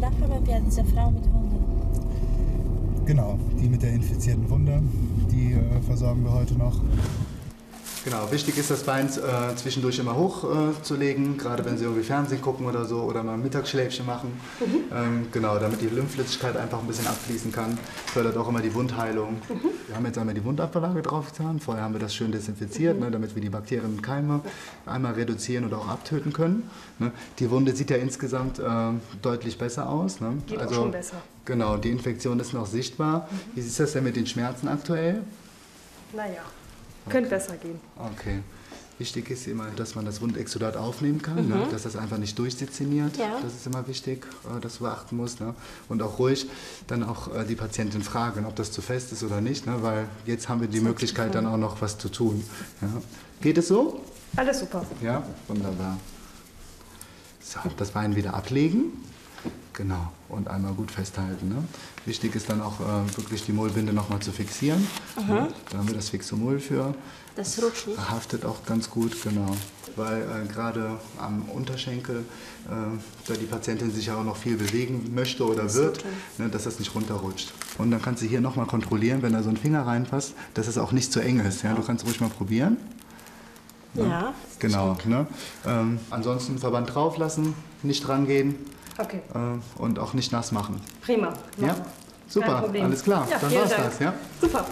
Wir diese Frau mit Hunden. Genau, die mit der infizierten Wunde, die äh, versorgen wir heute noch. Genau, wichtig ist das Bein äh, zwischendurch immer hochzulegen, äh, gerade wenn Sie irgendwie Fernsehen gucken oder so oder mal ein Mittagsschläfchen machen. Mhm. Ähm, genau, damit die Lymphflüssigkeit einfach ein bisschen abfließen kann. Fördert auch immer die Wundheilung. Mhm. Wir haben jetzt einmal die Wundablage draufgetan. Vorher haben wir das schön desinfiziert, mhm. ne, damit wir die Bakterien und Keime einmal reduzieren oder auch abtöten können. Ne. Die Wunde sieht ja insgesamt äh, deutlich besser aus. Ne? Geht also, auch schon besser. Genau, die Infektion ist noch sichtbar. Mhm. Wie ist das denn mit den Schmerzen aktuell? Naja. Könnte besser gehen. Okay. Wichtig ist immer, dass man das Wundexudat aufnehmen kann, ne? mhm. ne? dass das einfach nicht durchdezimiert. Ja. Das ist immer wichtig, äh, dass du beachten musst. Ne? Und auch ruhig dann auch äh, die Patientin fragen, ob das zu fest ist oder nicht, ne? weil jetzt haben wir die Möglichkeit, dann auch noch was zu tun. Ja? Geht es so? Alles super. Ja, wunderbar. So, das Bein wieder ablegen. Genau, und einmal gut festhalten. Ne? Wichtig ist dann auch äh, wirklich die Mullbinde nochmal zu fixieren. Ja, da haben wir das Fixomull für. Das rutscht nicht. Haftet auch ganz gut, genau. Weil äh, gerade am Unterschenkel, äh, da die Patientin sich ja auch noch viel bewegen möchte oder das wird, ne, dass das nicht runterrutscht. Und dann kannst du hier nochmal kontrollieren, wenn da so ein Finger reinpasst, dass es auch nicht zu eng ist. Ja? Du kannst ruhig mal probieren. Ja, ja genau. Ne? Ähm, ansonsten Verband drauf lassen, nicht rangehen. Okay. Äh, und auch nicht nass machen. Prima. Ja? Super, alles klar. Ja, Dann war's Dank. das, ja? Super.